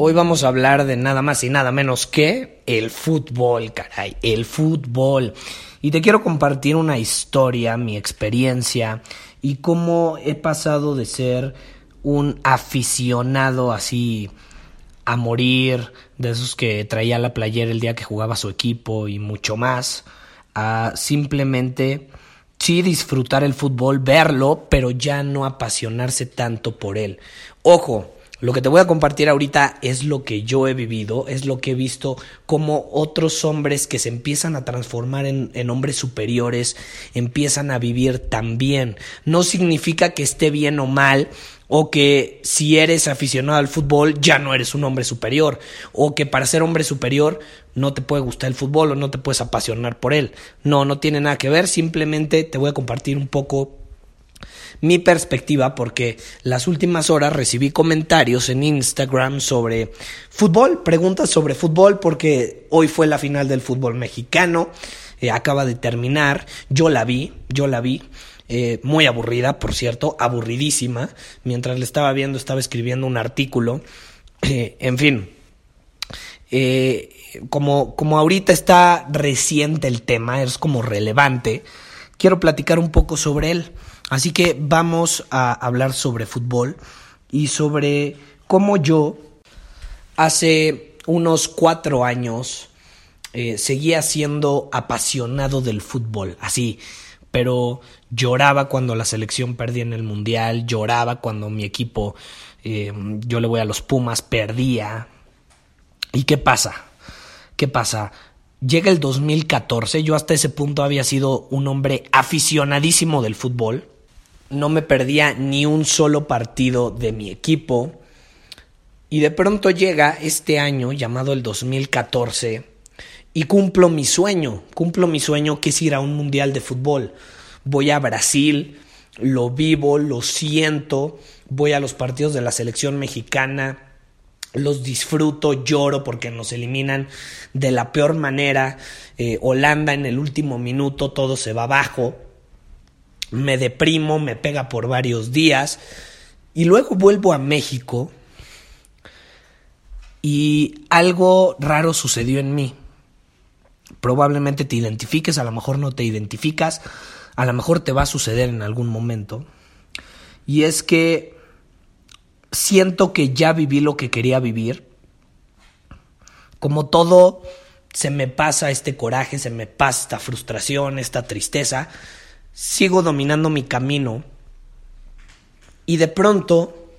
Hoy vamos a hablar de nada más y nada menos que el fútbol, caray, el fútbol. Y te quiero compartir una historia, mi experiencia y cómo he pasado de ser un aficionado así a morir, de esos que traía la playera el día que jugaba su equipo y mucho más, a simplemente sí disfrutar el fútbol, verlo, pero ya no apasionarse tanto por él. Ojo, lo que te voy a compartir ahorita es lo que yo he vivido, es lo que he visto como otros hombres que se empiezan a transformar en, en, hombres superiores empiezan a vivir también. No significa que esté bien o mal, o que si eres aficionado al fútbol ya no eres un hombre superior, o que para ser hombre superior no te puede gustar el fútbol o no te puedes apasionar por él. No, no tiene nada que ver, simplemente te voy a compartir un poco mi perspectiva porque las últimas horas recibí comentarios en Instagram sobre fútbol, preguntas sobre fútbol porque hoy fue la final del fútbol mexicano, eh, acaba de terminar, yo la vi, yo la vi. Eh, muy aburrida, por cierto, aburridísima. Mientras le estaba viendo, estaba escribiendo un artículo. Eh, en fin, como, como ahorita está reciente el tema, es como relevante, quiero platicar un poco sobre él. Así que vamos a hablar sobre fútbol y sobre cómo yo hace unos cuatro años eh, seguía siendo apasionado del fútbol, así, pero lloraba cuando la selección perdía en el mundial, lloraba cuando mi equipo, eh, yo le voy a los Pumas, perdía. ¿Y qué pasa? ¿Qué pasa? Llega el 2014, yo hasta ese punto había sido un hombre aficionadísimo del fútbol no me perdía ni un solo partido de mi equipo. Y de pronto llega este año llamado el 2014 y cumplo mi sueño, cumplo mi sueño que es ir a un mundial de fútbol. Voy a Brasil, lo vivo, lo siento, voy a los partidos de la selección mexicana, los disfruto, lloro porque nos eliminan de la peor manera. Eh, Holanda en el último minuto todo se va abajo me deprimo, me pega por varios días y luego vuelvo a México y algo raro sucedió en mí. Probablemente te identifiques, a lo mejor no te identificas, a lo mejor te va a suceder en algún momento. Y es que siento que ya viví lo que quería vivir. Como todo, se me pasa este coraje, se me pasa esta frustración, esta tristeza sigo dominando mi camino y de pronto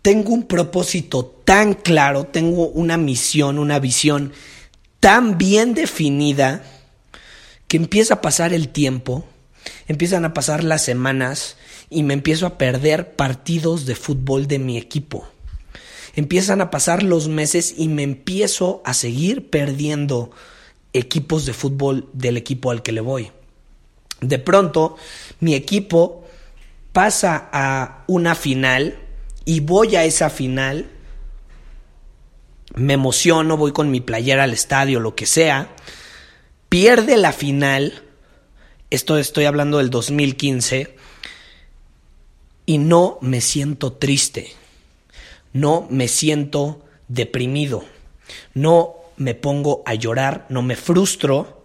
tengo un propósito tan claro, tengo una misión, una visión tan bien definida que empieza a pasar el tiempo, empiezan a pasar las semanas y me empiezo a perder partidos de fútbol de mi equipo. Empiezan a pasar los meses y me empiezo a seguir perdiendo equipos de fútbol del equipo al que le voy. De pronto, mi equipo pasa a una final y voy a esa final. Me emociono, voy con mi playera al estadio, lo que sea. Pierde la final. Esto estoy hablando del 2015. Y no me siento triste. No me siento deprimido. No me pongo a llorar, no me frustro.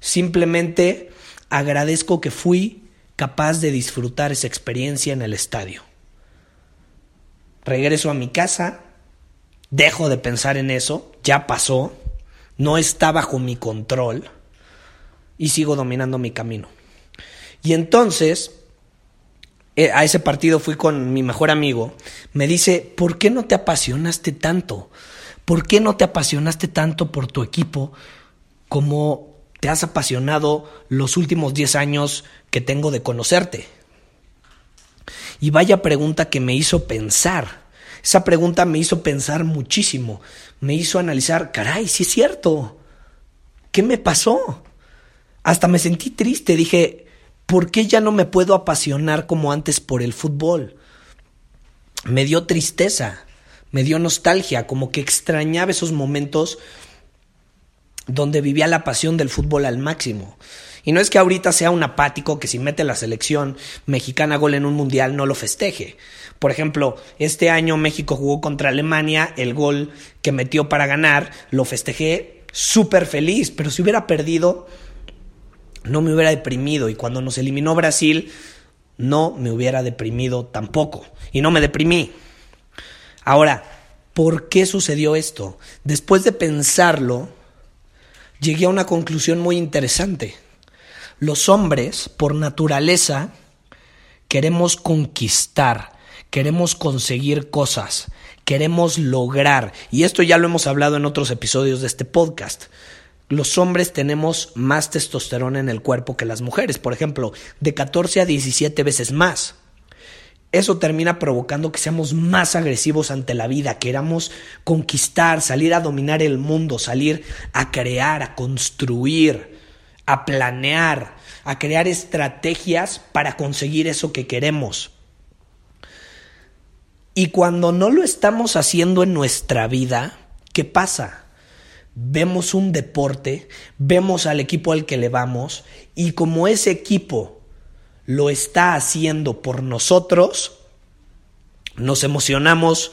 Simplemente agradezco que fui capaz de disfrutar esa experiencia en el estadio. Regreso a mi casa, dejo de pensar en eso, ya pasó, no está bajo mi control y sigo dominando mi camino. Y entonces, eh, a ese partido fui con mi mejor amigo, me dice, ¿por qué no te apasionaste tanto? ¿Por qué no te apasionaste tanto por tu equipo como has apasionado los últimos 10 años que tengo de conocerte? Y vaya pregunta que me hizo pensar. Esa pregunta me hizo pensar muchísimo. Me hizo analizar, caray, sí es cierto. ¿Qué me pasó? Hasta me sentí triste. Dije, ¿por qué ya no me puedo apasionar como antes por el fútbol? Me dio tristeza, me dio nostalgia, como que extrañaba esos momentos donde vivía la pasión del fútbol al máximo. Y no es que ahorita sea un apático que si mete la selección mexicana gol en un mundial no lo festeje. Por ejemplo, este año México jugó contra Alemania, el gol que metió para ganar lo festejé súper feliz, pero si hubiera perdido no me hubiera deprimido y cuando nos eliminó Brasil no me hubiera deprimido tampoco y no me deprimí. Ahora, ¿por qué sucedió esto? Después de pensarlo, llegué a una conclusión muy interesante. Los hombres, por naturaleza, queremos conquistar, queremos conseguir cosas, queremos lograr, y esto ya lo hemos hablado en otros episodios de este podcast. Los hombres tenemos más testosterona en el cuerpo que las mujeres, por ejemplo, de 14 a 17 veces más. Eso termina provocando que seamos más agresivos ante la vida, queramos conquistar, salir a dominar el mundo, salir a crear, a construir, a planear, a crear estrategias para conseguir eso que queremos. Y cuando no lo estamos haciendo en nuestra vida, ¿qué pasa? Vemos un deporte, vemos al equipo al que le vamos y como ese equipo lo está haciendo por nosotros, nos emocionamos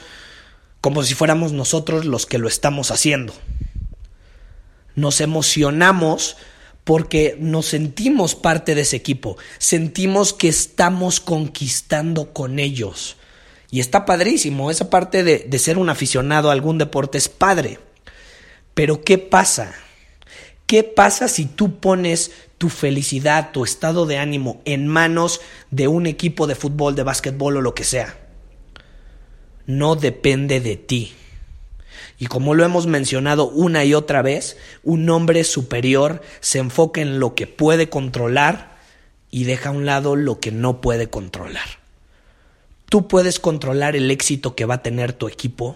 como si fuéramos nosotros los que lo estamos haciendo. Nos emocionamos porque nos sentimos parte de ese equipo, sentimos que estamos conquistando con ellos. Y está padrísimo, esa parte de, de, ser un aficionado a algún deporte es padre. Pero ¿qué pasa? ¿Qué pasa si tú pones tu felicidad, tu estado de ánimo en manos de un equipo de fútbol, de básquetbol o lo que sea? No depende de ti. Y como lo hemos mencionado una y otra vez, un hombre superior se enfoca en lo que puede controlar y deja a un lado lo que no puede controlar. ¿Tú puedes controlar el éxito que va a tener tu equipo?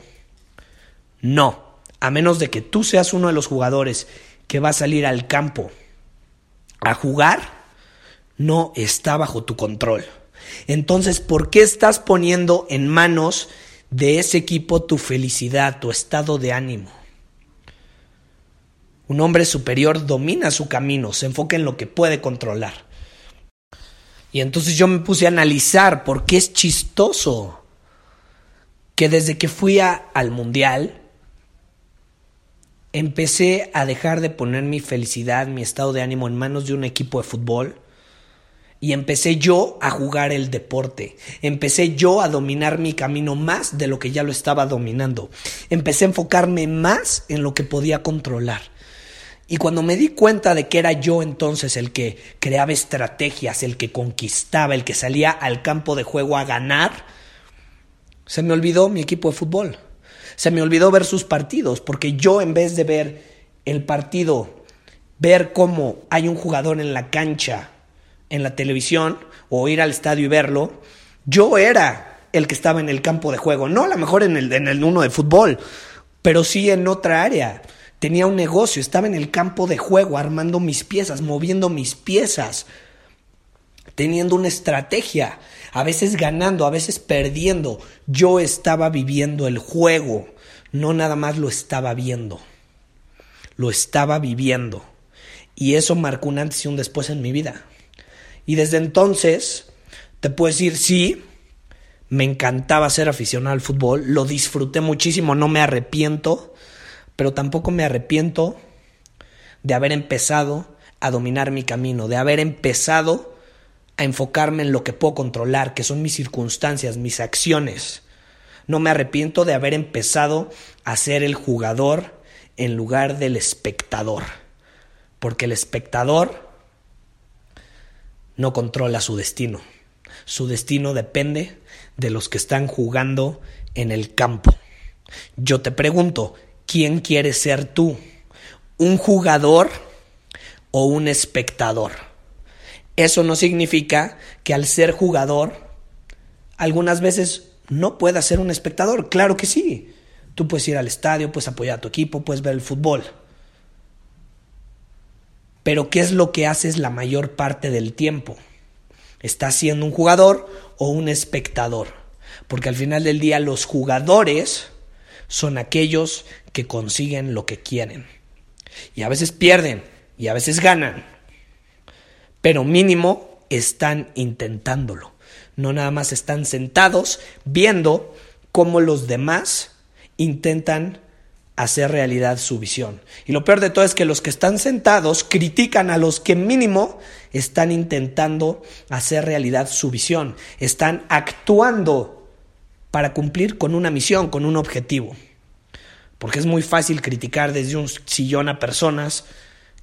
No, a menos de que tú seas uno de los jugadores que va a salir al campo a jugar, no está bajo tu control. Entonces, ¿por qué estás poniendo en manos de ese equipo tu felicidad, tu estado de ánimo. Un hombre superior domina su camino, se enfoca en lo que puede controlar. Y entonces yo me puse a analizar por qué es chistoso que desde que fui al mundial empecé a dejar de poner mi felicidad, mi estado de ánimo en manos de un equipo de fútbol y empecé yo a jugar el deporte. Empecé yo a dominar mi camino más de lo que ya lo estaba dominando. Empecé a enfocarme más en lo que podía controlar. Y cuando me di cuenta de que era yo entonces el que creaba estrategias, el que conquistaba, el que salía al campo de juego a ganar, se me olvidó mi equipo de fútbol. Se me olvidó ver sus partidos, porque yo en vez de ver el partido, ver cómo hay un jugador en la cancha en la televisión o ir al estadio y verlo, yo era el que estaba en el campo de juego, no a lo mejor en el, en el uno de fútbol, pero sí en otra área. Tenía un negocio, estaba en el campo de juego armando mis piezas, moviendo mis piezas, teniendo una estrategia, a veces ganando, a veces perdiendo. Yo estaba viviendo el juego, no nada más lo estaba viendo, lo estaba viviendo. Y eso marcó un antes y un después en mi vida. Y desde entonces, te puedo decir, sí, me encantaba ser aficionado al fútbol, lo disfruté muchísimo, no me arrepiento, pero tampoco me arrepiento de haber empezado a dominar mi camino, de haber empezado a enfocarme en lo que puedo controlar, que son mis circunstancias, mis acciones. No me arrepiento de haber empezado a ser el jugador en lugar del espectador. Porque el espectador no controla su destino. Su destino depende de los que están jugando en el campo. Yo te pregunto, ¿quién quieres ser tú? ¿Un jugador o un espectador? Eso no significa que al ser jugador, algunas veces no puedas ser un espectador. Claro que sí. Tú puedes ir al estadio, puedes apoyar a tu equipo, puedes ver el fútbol. Pero ¿qué es lo que haces la mayor parte del tiempo? ¿Estás siendo un jugador o un espectador? Porque al final del día los jugadores son aquellos que consiguen lo que quieren. Y a veces pierden y a veces ganan. Pero mínimo están intentándolo. No nada más están sentados viendo cómo los demás intentan hacer realidad su visión. Y lo peor de todo es que los que están sentados critican a los que mínimo están intentando hacer realidad su visión. Están actuando para cumplir con una misión, con un objetivo. Porque es muy fácil criticar desde un sillón a personas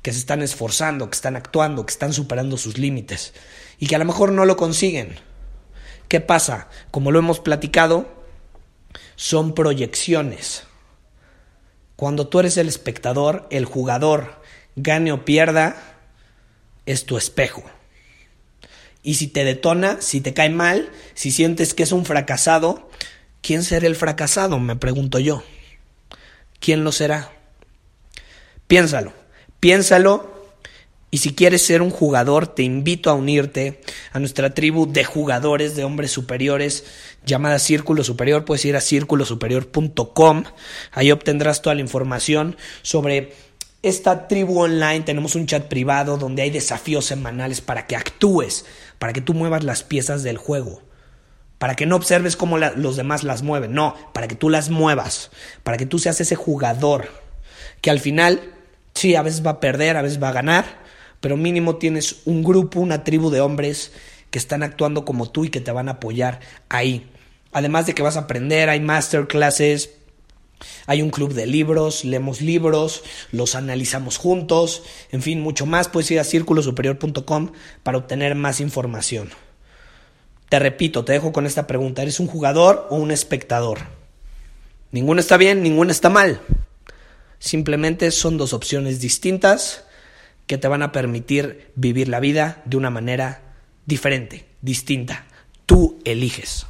que se están esforzando, que están actuando, que están superando sus límites y que a lo mejor no lo consiguen. ¿Qué pasa? Como lo hemos platicado, son proyecciones. Cuando tú eres el espectador, el jugador, gane o pierda, es tu espejo. Y si te detona, si te cae mal, si sientes que es un fracasado, ¿quién será el fracasado? Me pregunto yo. ¿Quién lo será? Piénsalo, piénsalo y si quieres ser un jugador, te invito a unirte a nuestra tribu de jugadores, de hombres superiores, llamada Círculo Superior. Puedes ir a círculosuperior.com. Ahí obtendrás toda la información sobre esta tribu online. Tenemos un chat privado donde hay desafíos semanales para que actúes, para que tú muevas las piezas del juego. Para que no observes cómo los demás las mueven. No, para que tú las muevas. Para que tú seas ese jugador que al final, sí, a veces va a perder, a veces va a ganar pero mínimo tienes un grupo, una tribu de hombres que están actuando como tú y que te van a apoyar ahí. Además de que vas a aprender, hay masterclasses, hay un club de libros, leemos libros, los analizamos juntos, en fin, mucho más. Puedes ir a círculosuperior.com para obtener más información. Te repito, te dejo con esta pregunta, ¿eres un jugador o un espectador? Ninguno está bien, ninguno está mal. Simplemente son dos opciones distintas que te van a permitir vivir la vida de una manera diferente, distinta. Tú eliges.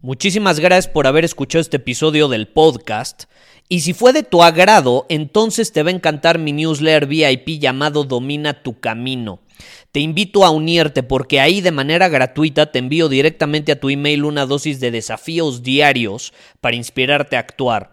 Muchísimas gracias por haber escuchado este episodio del podcast. Y si fue de tu agrado, entonces te va a encantar mi newsletter VIP llamado Domina tu Camino. Te invito a unirte porque ahí de manera gratuita te envío directamente a tu email una dosis de desafíos diarios para inspirarte a actuar.